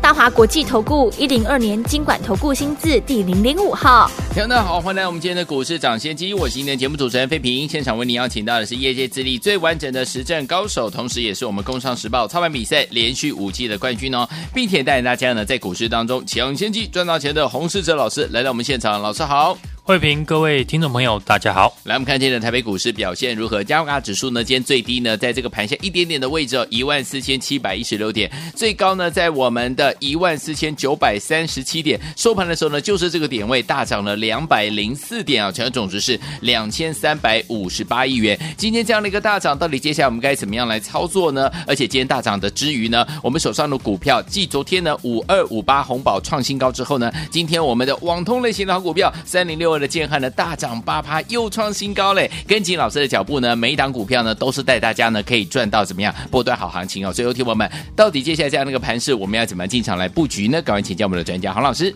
大华国际投顾一零二年金管投顾新字第零零五号，听众好，欢迎来我们今天的股市涨先机，我是今天的节目主持人费平，现场为您邀请到的是业界资历最完整的实战高手，同时也是我们工商时报操盘比赛连续五季的冠军哦，并且带领大家呢在股市当中抢先机赚到钱的洪世哲老师来到我们现场，老师好。慧平，各位听众朋友，大家好。来，我们看今天的台北股市表现如何？加权指数呢，今天最低呢，在这个盘下一点点的位置哦，一万四千七百一十六点。最高呢，在我们的一万四千九百三十七点。收盘的时候呢，就是这个点位大涨了两百零四点啊，成交总值是两千三百五十八亿元。今天这样的一个大涨，到底接下来我们该怎么样来操作呢？而且今天大涨的之余呢，我们手上的股票，继昨天呢五二五八红宝创新高之后呢，今天我们的网通类型的好股票三零六二的建汉呢大涨八趴，又创新高嘞！跟紧老师的脚步呢，每一档股票呢都是带大家呢可以赚到怎么样波段好行情哦。所以，有听友们，到底接下来这样的一个盘势，我们要怎么进场来布局呢？赶快请教我们的专家黄老师。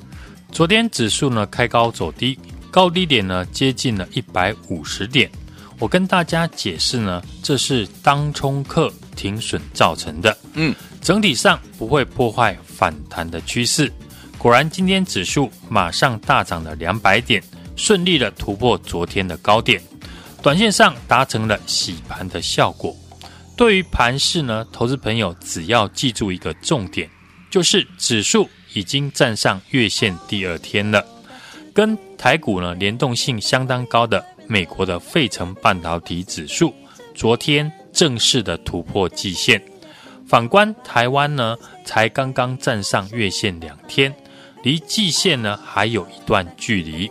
昨天指数呢开高走低，高低点呢接近了一百五十点。我跟大家解释呢，这是当冲客停损造成的。嗯，整体上不会破坏反弹的趋势。果然，今天指数马上大涨了两百点，顺利的突破昨天的高点，短线上达成了洗盘的效果。对于盘势呢，投资朋友只要记住一个重点，就是指数已经站上月线第二天了。跟台股呢联动性相当高的美国的费城半导体指数，昨天正式的突破季线。反观台湾呢，才刚刚站上月线两天。离季线呢还有一段距离。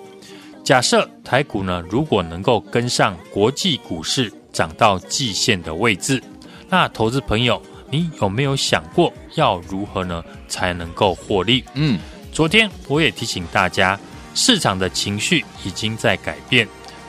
假设台股呢如果能够跟上国际股市涨到季线的位置，那投资朋友，你有没有想过要如何呢才能够获利？嗯，昨天我也提醒大家，市场的情绪已经在改变。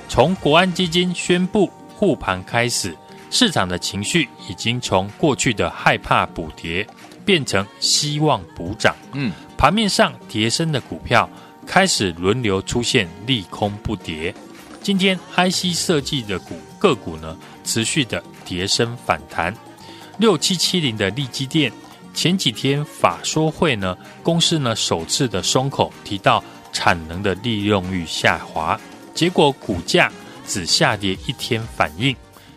从国安基金宣布护盘开始，市场的情绪已经从过去的害怕补跌，变成希望补涨。嗯。盘面上跌升的股票开始轮流出现利空不跌，今天 IC 设计的股个股呢持续的跌升反弹，六七七零的利基电前几天法说会呢公司呢首次的松口提到产能的利用率下滑，结果股价只下跌一天反应，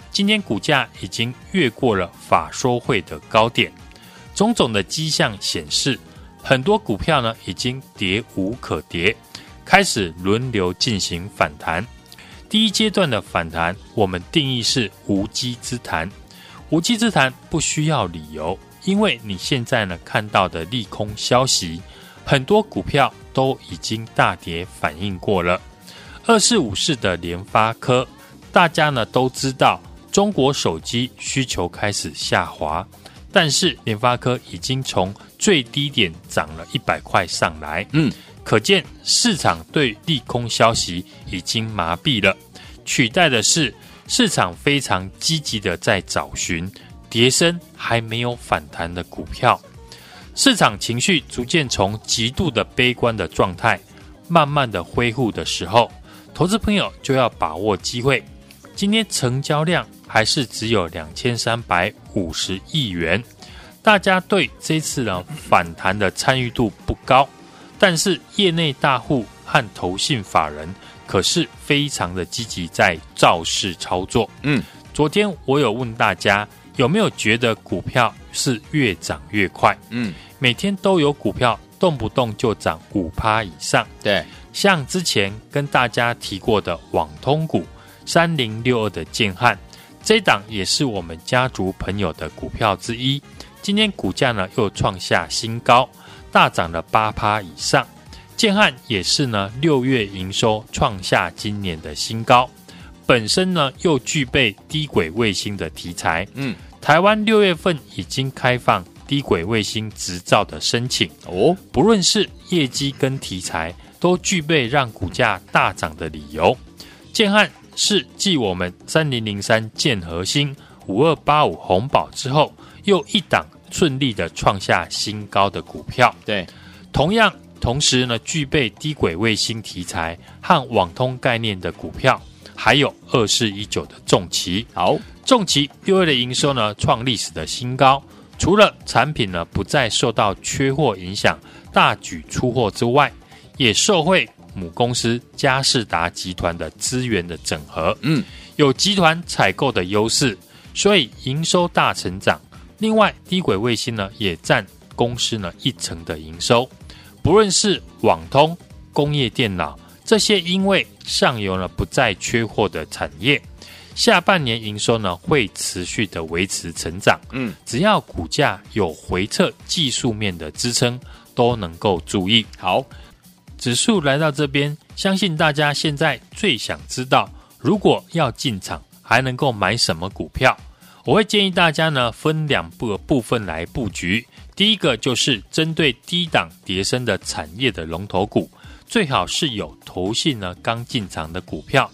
今天股价已经越过了法说会的高点，种种的迹象显示。很多股票呢已经跌无可跌，开始轮流进行反弹。第一阶段的反弹，我们定义是无稽之谈。无稽之谈不需要理由，因为你现在呢看到的利空消息，很多股票都已经大跌反应过了。二四五四的联发科，大家呢都知道，中国手机需求开始下滑。但是联发科已经从最低点涨了一百块上来，嗯，可见市场对利空消息已经麻痹了，取代的是市场非常积极的在找寻跌升还没有反弹的股票，市场情绪逐渐从极度的悲观的状态慢慢的恢复的时候，投资朋友就要把握机会。今天成交量还是只有两千三百五十亿元，大家对这次呢反弹的参与度不高，但是业内大户和投信法人可是非常的积极在造势操作。嗯，昨天我有问大家有没有觉得股票是越涨越快？嗯，每天都有股票动不动就涨五趴以上。对，像之前跟大家提过的网通股三零六二的建汉。这档也是我们家族朋友的股票之一，今天股价呢又创下新高，大涨了八趴以上。建汉也是呢，六月营收创下今年的新高，本身呢又具备低轨卫星的题材。嗯，台湾六月份已经开放低轨卫星执照的申请哦，不论是业绩跟题材，都具备让股价大涨的理由。建汉。是继我们三零零三建核心、五二八五红宝之后，又一档顺利的创下新高的股票。对，同样同时呢，具备低轨卫星题材和网通概念的股票，还有二四一九的重骑。好，重骑六月的营收呢创历史的新高，除了产品呢不再受到缺货影响，大举出货之外，也受惠母公司佳士达集团的资源的整合。嗯。有集团采购的优势，所以营收大成长。另外，低轨卫星呢也占公司呢一成的营收。不论是网通、工业电脑这些，因为上游呢不再缺货的产业，下半年营收呢会持续的维持成长。嗯，只要股价有回撤技术面的支撑，都能够注意。好，指数来到这边，相信大家现在最想知道。如果要进场，还能够买什么股票？我会建议大家呢，分两部部分来布局。第一个就是针对低档跌升的产业的龙头股，最好是有投信呢刚进场的股票。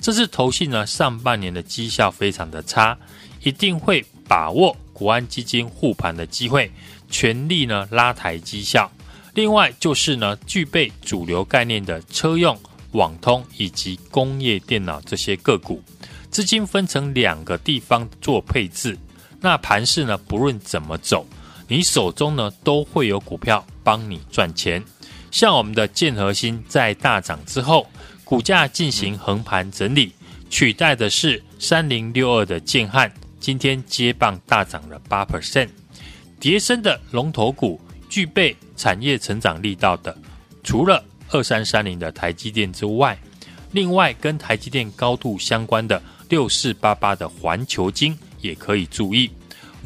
这次投信呢上半年的绩效非常的差，一定会把握国安基金护盘的机会，全力呢拉抬绩效。另外就是呢具备主流概念的车用。网通以及工业电脑这些个股，资金分成两个地方做配置。那盘势呢，不论怎么走，你手中呢都会有股票帮你赚钱。像我们的建核心在大涨之后，股价进行横盘整理，取代的是三零六二的建汉，今天接棒大涨了八 percent。跌深的龙头股，具备产业成长力道的，除了二三三零的台积电之外，另外跟台积电高度相关的六四八八的环球晶也可以注意。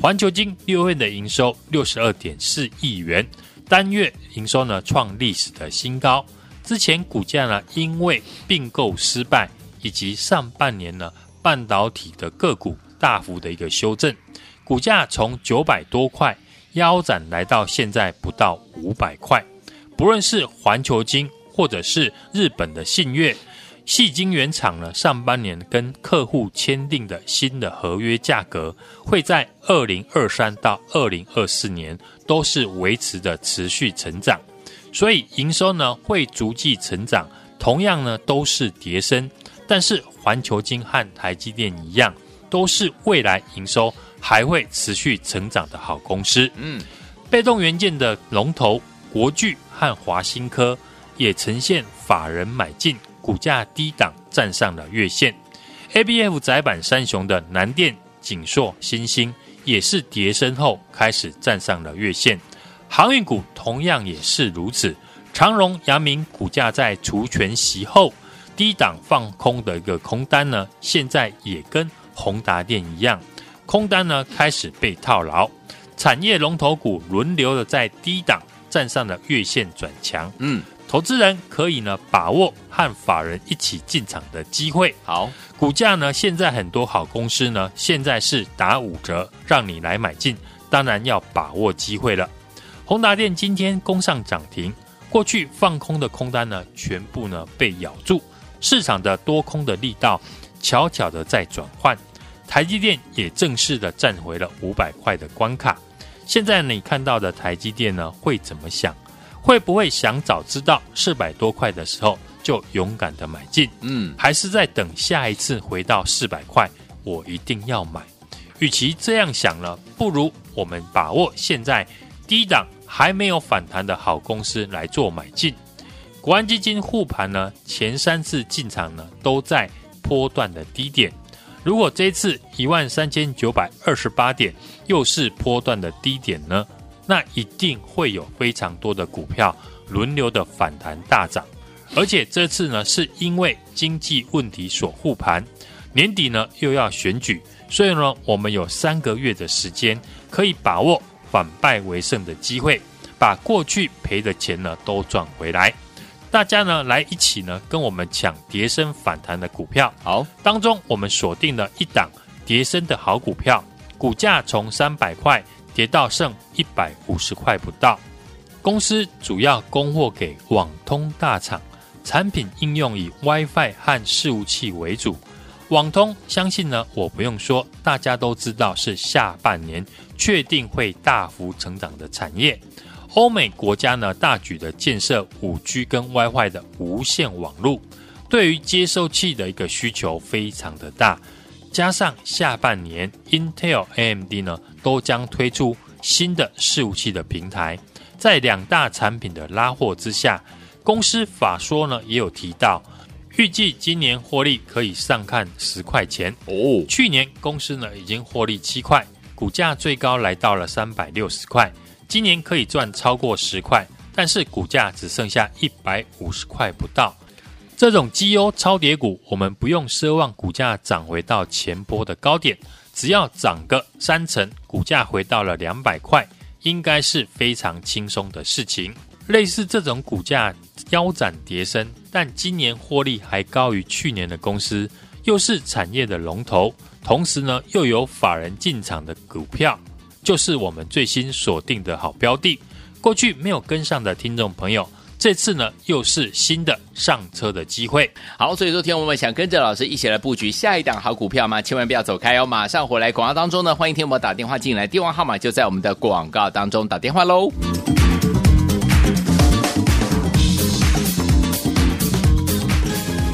环球晶六月的营收六十二点四亿元，单月营收呢创历史的新高。之前股价呢因为并购失败以及上半年呢半导体的个股大幅的一个修正，股价从九百多块腰斩来到现在不到五百块。不论是环球晶，或者是日本的信越，细晶圆厂呢，上半年跟客户签订的新的合约价格，会在二零二三到二零二四年都是维持的持续成长，所以营收呢会逐季成长，同样呢都是叠升，但是环球晶和台积电一样，都是未来营收还会持续成长的好公司。嗯，被动元件的龙头国巨。和华新科也呈现法人买进，股价低档站上了月线。ABF 窄板三雄的南电、景硕、新兴也是跌升后开始站上了月线。航运股同样也是如此。长荣、阳明股价在除权息后低档放空的一个空单呢，现在也跟宏达电一样，空单呢开始被套牢。产业龙头股轮流的在低档。站上了月线转强，嗯，投资人可以呢把握和法人一起进场的机会。好，股价呢现在很多好公司呢现在是打五折，让你来买进，当然要把握机会了。宏达电今天攻上涨停，过去放空的空单呢全部呢被咬住，市场的多空的力道悄悄的在转换，台积电也正式的站回了五百块的关卡。现在你看到的台积电呢，会怎么想？会不会想早知道四百多块的时候就勇敢的买进？嗯，还是在等下一次回到四百块，我一定要买。与其这样想呢，不如我们把握现在低档还没有反弹的好公司来做买进。国安基金护盘呢，前三次进场呢都在波段的低点。如果这次一万三千九百二十八点又是波段的低点呢？那一定会有非常多的股票轮流的反弹大涨，而且这次呢是因为经济问题所护盘，年底呢又要选举，所以呢我们有三个月的时间可以把握反败为胜的机会，把过去赔的钱呢都赚回来。大家呢来一起呢跟我们抢跌升反弹的股票。好，当中我们锁定了一档跌升的好股票，股价从三百块跌到剩一百五十块不到。公司主要供货给网通大厂，产品应用以 WiFi 和伺服器为主。网通相信呢，我不用说，大家都知道是下半年确定会大幅成长的产业。欧美国家呢大举的建设五 G 跟 WiFi 的无线网络，对于接收器的一个需求非常的大。加上下半年 Intel、AMD 呢都将推出新的伺服器的平台，在两大产品的拉货之下，公司法说呢也有提到。预计今年获利可以上看十块钱哦。去年公司呢已经获利七块，股价最高来到了三百六十块。今年可以赚超过十块，但是股价只剩下一百五十块不到。这种绩优超跌股，我们不用奢望股价涨回到前波的高点，只要涨个三成，股价回到了两百块，应该是非常轻松的事情。类似这种股价腰斩跌深，但今年获利还高于去年的公司，又是产业的龙头，同时呢又有法人进场的股票，就是我们最新锁定的好标的。过去没有跟上的听众朋友，这次呢又是新的上车的机会。好，所以说天我们想跟着老师一起来布局下一档好股票吗？千万不要走开哦，马上回来广告当中呢，欢迎听我们打电话进来，电话号码就在我们的广告当中，打电话喽。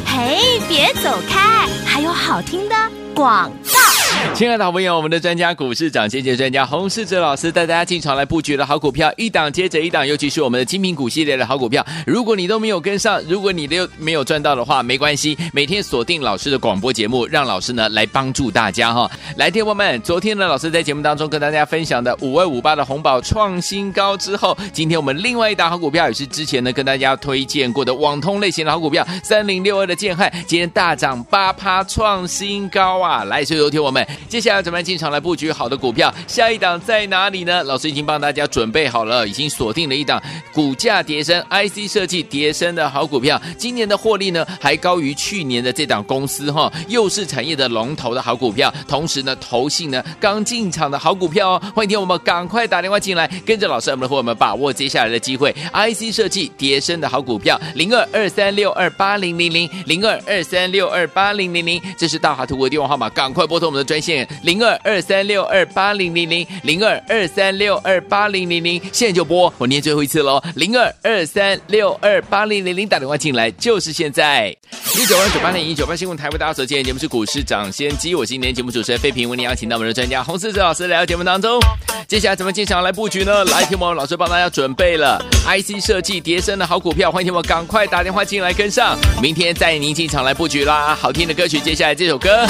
嘿别走开，还有好听的广告。亲爱的好朋友，我们的专家股市长先机专家洪世哲老师带大家进场来布局的好股票，一档接着一档，尤其是我们的精品股系列的好股票。如果你都没有跟上，如果你都没有赚到的话，没关系，每天锁定老师的广播节目，让老师呢来帮助大家哈。来，听友们，昨天呢，老师在节目当中跟大家分享的五二五八的红宝创新高之后，今天我们另外一档好股票也是之前呢跟大家推荐过的网通类型的好股票，三零六二的建汉，今天大涨八趴，创新高啊！来，所以昨天我们。接下来怎么样进场来布局好的股票？下一档在哪里呢？老师已经帮大家准备好了，已经锁定了一档股价迭升、IC 设计迭升的好股票。今年的获利呢，还高于去年的这档公司哈，又是产业的龙头的好股票。同时呢，投信呢刚进场的好股票哦。欢迎听我们赶快打电话进来，跟着老师我们的伙伴们把握接下来的机会。IC 设计迭升的好股票，零二二三六二八零零零零二二三六二八零零零，这是大华图的电话号码，赶快拨通我们的专。线零二二三六二八零零零零二二三六二八零零零，现在就拨，我念最后一次喽，零二二三六二八零零零，打电话进来就是现在。一九八九八零一九八新闻台为大家所见节目是股市涨先机，我是今天节目主持人费平，为您邀请到我们的专家洪士哲老师来到节目当中。接下来怎么进场来布局呢？来，听我们老师帮大家准备了 IC 设计叠升的好股票，欢迎听我赶快打电话进来跟上，明天带您进场来布局啦。好听的歌曲，接下来这首歌。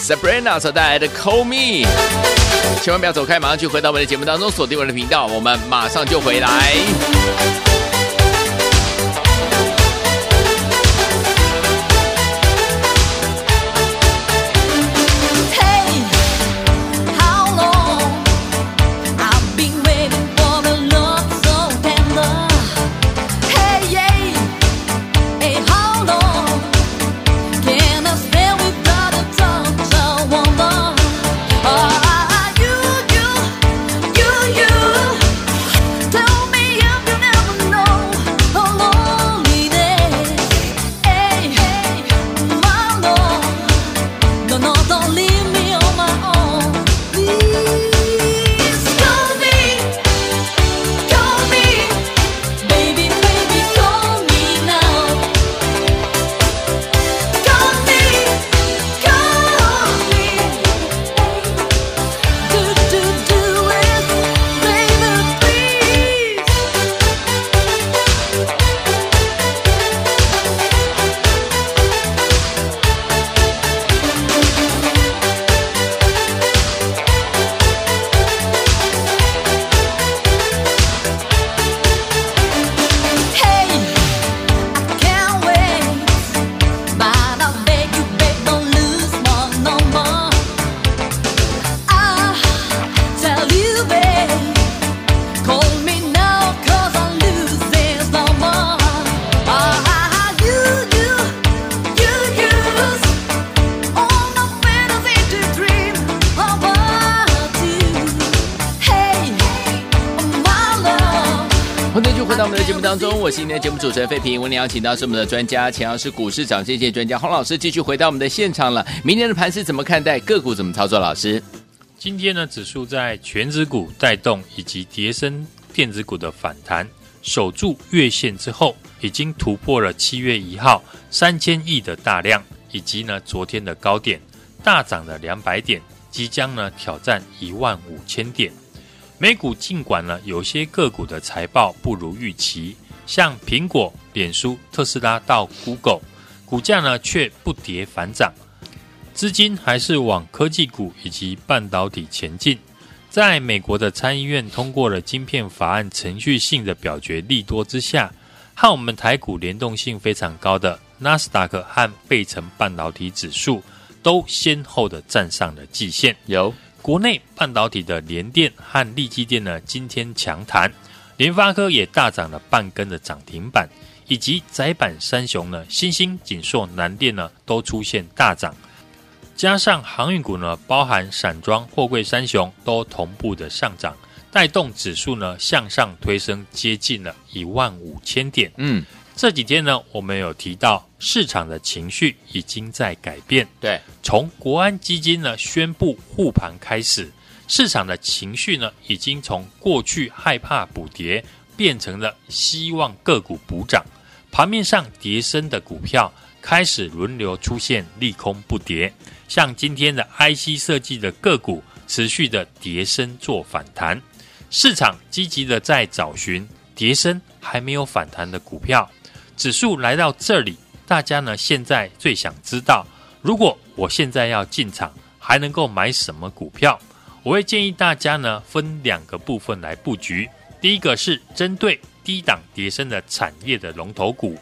Sabrina 所带来的 Call Me，千万不要走开，马上去回到我们的节目当中，锁定我们的频道，我们马上就回来。当中，我是今天的节目主持人费平。我们邀请到是我们的专家，钱老师股市涨跌线专家洪老师，继续回到我们的现场了。明天的盘是怎么看待？个股怎么操作？老师，今天呢，指数在全指股带动以及跌升电子股的反弹，守住月线之后，已经突破了七月一号三千亿的大量，以及呢昨天的高点，大涨了两百点，即将呢挑战一万五千点。美股尽管呢有些个股的财报不如预期，像苹果、脸书、特斯拉到 Google，股价呢却不跌反涨，资金还是往科技股以及半导体前进。在美国的参议院通过了晶片法案程序性的表决利多之下，和我们台股联动性非常高的纳斯达克和费城半导体指数都先后的站上了季线。有。国内半导体的联电和力积电呢，今天强弹，联发科也大涨了半根的涨停板，以及窄板三雄呢，新兴、景硕、南电呢，都出现大涨，加上航运股呢，包含散装、货柜三雄都同步的上涨，带动指数呢向上推升，接近了一万五千点。嗯。这几天呢，我们有提到市场的情绪已经在改变。对，从国安基金呢宣布护盘开始，市场的情绪呢已经从过去害怕补跌，变成了希望个股补涨。盘面上跌升的股票开始轮流出现利空不跌，像今天的 IC 设计的个股持续的跌升做反弹，市场积极的在找寻跌升还没有反弹的股票。指数来到这里，大家呢现在最想知道，如果我现在要进场，还能够买什么股票？我会建议大家呢分两个部分来布局。第一个是针对低档跌深的产业的龙头股，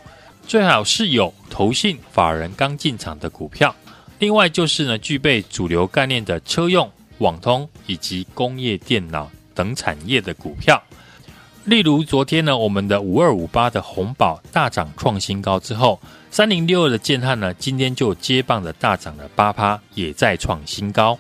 最好是有投信法人刚进场的股票。另外就是呢具备主流概念的车用、网通以及工业电脑等产业的股票。例如昨天呢，我们的五二五八的红宝大涨创新高之后，三零六二的建汉呢，今天就接棒的大涨了八趴，也在创新高。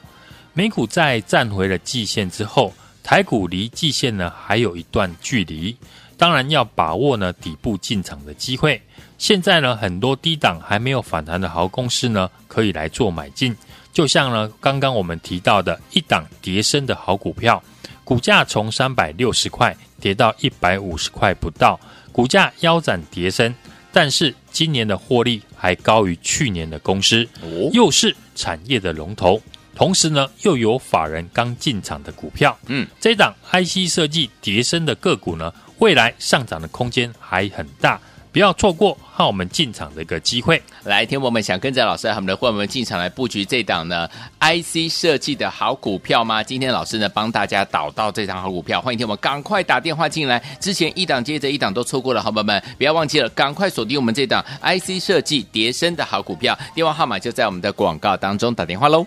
美股在站回了季线之后，台股离季线呢还有一段距离，当然要把握呢底部进场的机会。现在呢，很多低档还没有反弹的好公司呢，可以来做买进。就像呢刚刚我们提到的一档跌升的好股票，股价从三百六十块。跌到一百五十块不到，股价腰斩跌升，但是今年的获利还高于去年的公司，又是产业的龙头，同时呢又有法人刚进场的股票，嗯，这档 IC 设计叠升的个股呢，未来上涨的空间还很大。不要错过和我们进场的一个机会。来，听我们想跟着老师和我们的伙伴们进场来布局这档呢 IC 设计的好股票吗？今天老师呢帮大家导到这档好股票，欢迎听我们赶快打电话进来。之前一档接着一档都错过了，伙伴们不要忘记了，赶快锁定我们这档 IC 设计跌深的好股票，电话号码就在我们的广告当中，打电话喽。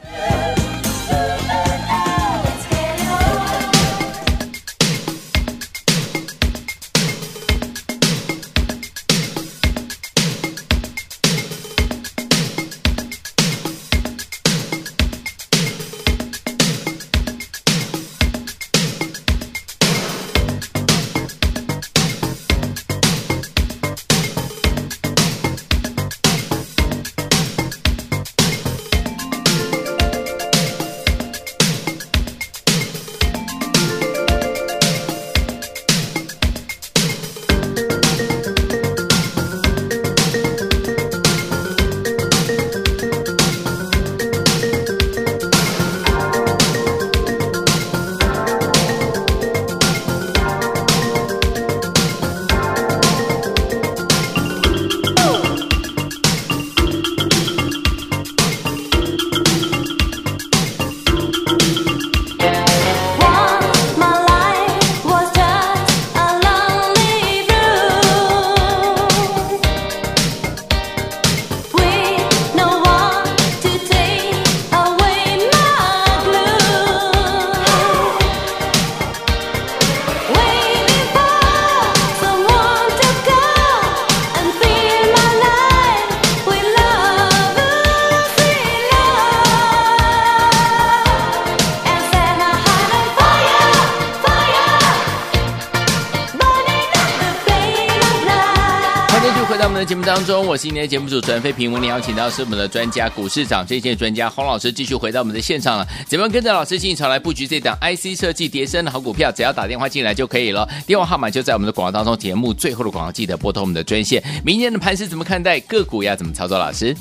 当中，我是今天的节目主持人费平，为您邀请到是我们的专家股市长这些专家洪老师，继续回到我们的现场了。怎么跟着老师进场来布局这档 IC 设计叠升的好股票？只要打电话进来就可以了，电话号码就在我们的广告当中。节目最后的广告记得拨通我们的专线。明天的盘势怎么看待？个股要怎么操作？老师，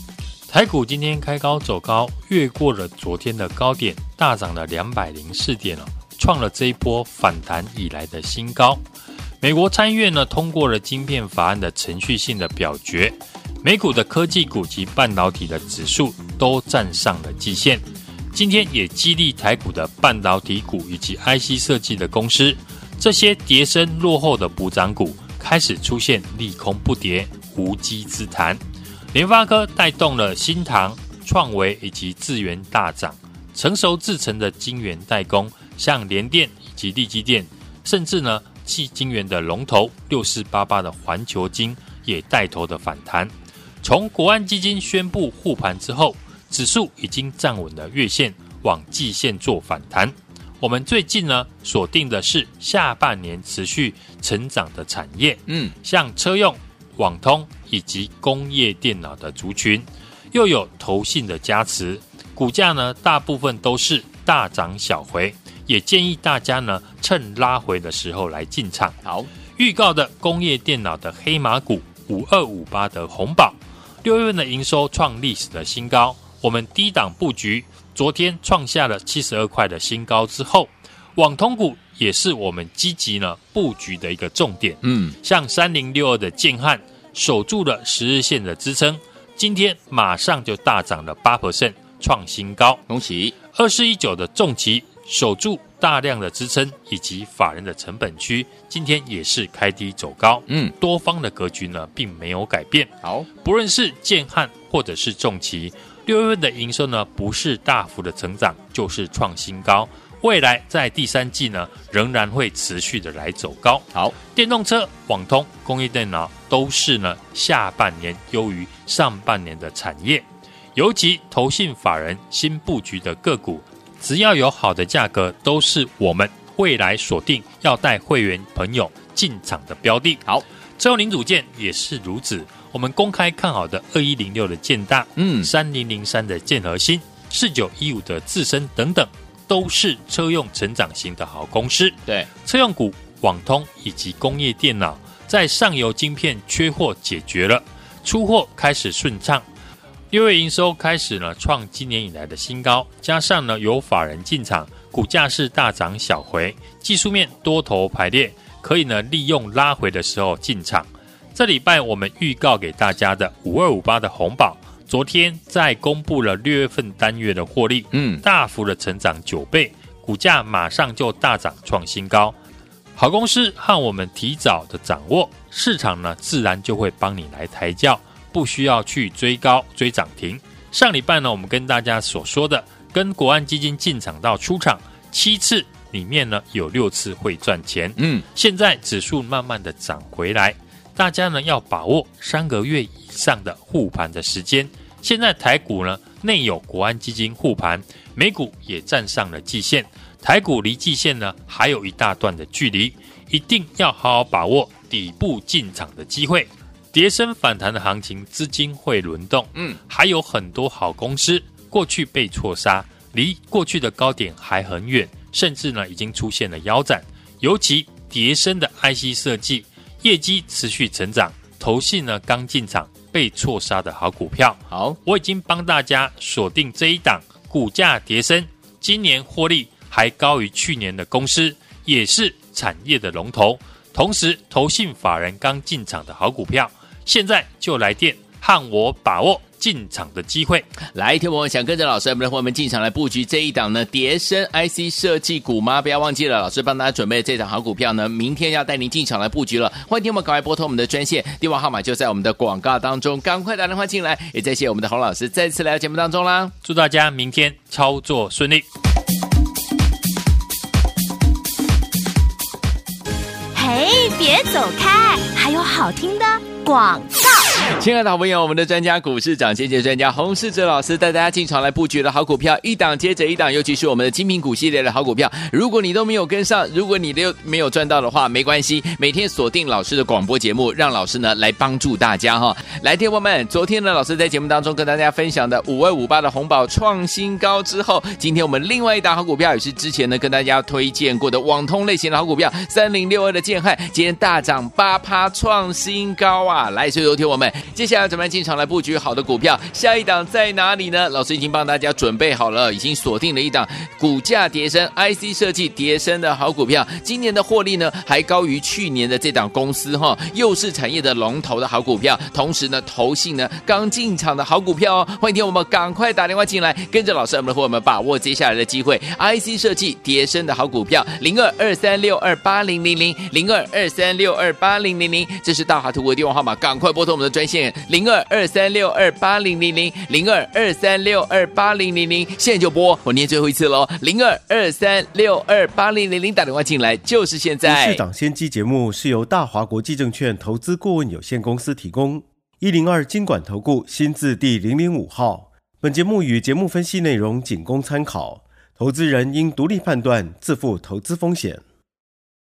台股今天开高走高，越过了昨天的高点，大涨了两百零四点了，创了这一波反弹以来的新高。美国参议院呢通过了晶片法案的程序性的表决，美股的科技股及半导体的指数都站上了季线。今天也激励台股的半导体股以及 IC 设计的公司，这些跌深落后的补涨股开始出现利空不跌、无稽之谈。联发科带动了新唐、创维以及智原大涨，成熟制程的晶圆代工，像联电以及力积电，甚至呢。矽晶圆的龙头六四八八的环球金也带头的反弹。从国安基金宣布护盘之后，指数已经站稳了月线，往季线做反弹。我们最近呢锁定的是下半年持续成长的产业，嗯，像车用、网通以及工业电脑的族群，又有投信的加持，股价呢大部分都是大涨小回。也建议大家呢，趁拉回的时候来进场。好，预告的工业电脑的黑马股五二五八的红宝，六月份的营收创历史的新高。我们低档布局，昨天创下了七十二块的新高之后，网通股也是我们积极呢布局的一个重点。嗯，像三零六二的建汉守住了十日线的支撑，今天马上就大涨了八 percent，创新高。恭喜！二四一九的重骑。守住大量的支撑以及法人的成本区，今天也是开低走高。嗯，多方的格局呢，并没有改变。好，不论是建汉或者是重骑，六月份的营收呢，不是大幅的成长，就是创新高。未来在第三季呢，仍然会持续的来走高。好，电动车、网通、工业电脑都是呢下半年优于上半年的产业，尤其投信法人新布局的个股。只要有好的价格，都是我们未来锁定要带会员朋友进场的标的。好，车用零组件也是如此。我们公开看好的二一零六的建大，嗯，三零零三的建核心，四九一五的自身等等，都是车用成长型的好公司。对，车用股、网通以及工业电脑，在上游晶片缺货解决了，出货开始顺畅。六月营收开始呢，创今年以来的新高，加上呢有法人进场，股价是大涨小回，技术面多头排列，可以呢利用拉回的时候进场。这礼拜我们预告给大家的五二五八的红宝，昨天在公布了六月份单月的获利，嗯，大幅的成长九倍，股价马上就大涨创新高。好公司和我们提早的掌握，市场呢自然就会帮你来抬轿。不需要去追高追涨停。上礼拜呢，我们跟大家所说的，跟国安基金进场到出场七次里面呢，有六次会赚钱。嗯，现在指数慢慢的涨回来，大家呢要把握三个月以上的护盘的时间。现在台股呢内有国安基金护盘，美股也站上了季线，台股离季线呢还有一大段的距离，一定要好好把握底部进场的机会。跌升反弹的行情，资金会轮动，嗯，还有很多好公司过去被错杀，离过去的高点还很远，甚至呢已经出现了腰斩。尤其叠升的 IC 设计业绩持续成长，投信呢刚进场被错杀的好股票，好，我已经帮大家锁定这一档股价叠升，今年获利还高于去年的公司，也是产业的龙头，同时投信法人刚进场的好股票。现在就来电和我把握进场的机会。来，听我想跟着老师，我们的伙伴们进场来布局这一档呢，叠升 IC 设计股吗？不要忘记了，老师帮大家准备的这档好股票呢，明天要带您进场来布局了。欢迎听我们赶快拨通我们的专线，电话号码就在我们的广告当中，赶快打电话进来。也再谢谢我们的洪老师再次来到节目当中啦，祝大家明天操作顺利。嘿，别走开，还有好听的。广。亲爱的好朋友，我们的专家股市涨跌专家洪世哲老师带大家进场来布局的好股票，一档接着一档，尤其是我们的精品股系列的好股票。如果你都没有跟上，如果你都没有赚到的话，没关系，每天锁定老师的广播节目，让老师呢来帮助大家哈。来，听友们，昨天呢，老师在节目当中跟大家分享的五二五八的红宝创新高之后，今天我们另外一档好股票也是之前呢跟大家推荐过的网通类型的好股票，三零六二的建汉，今天大涨八趴创新高啊！来，所以昨天我们。接下来怎么进场来布局好的股票？下一档在哪里呢？老师已经帮大家准备好了，已经锁定了一档股价迭升、IC 设计迭升的好股票。今年的获利呢，还高于去年的这档公司哈，又是产业的龙头的好股票。同时呢，投信呢刚进场的好股票哦。欢迎听我们赶快打电话进来，跟着老师我们的伙伴们把握接下来的机会。IC 设计迭升的好股票，零二二三六二八零零零零二二三六二八零零零，这是大华图的电话号码，赶快拨通我们的专专线。零二二三六二八零零零零二二三六二八零零零，现在就拨，我念最后一次喽，零二二三六二八零零零，打电话进来就是现在。市长先机节目是由大华国际证券投资顾问有限公司提供，一零二经管投顾新字第零零五号。本节目与节目分析内容仅供参考，投资人应独立判断，自负投资风险。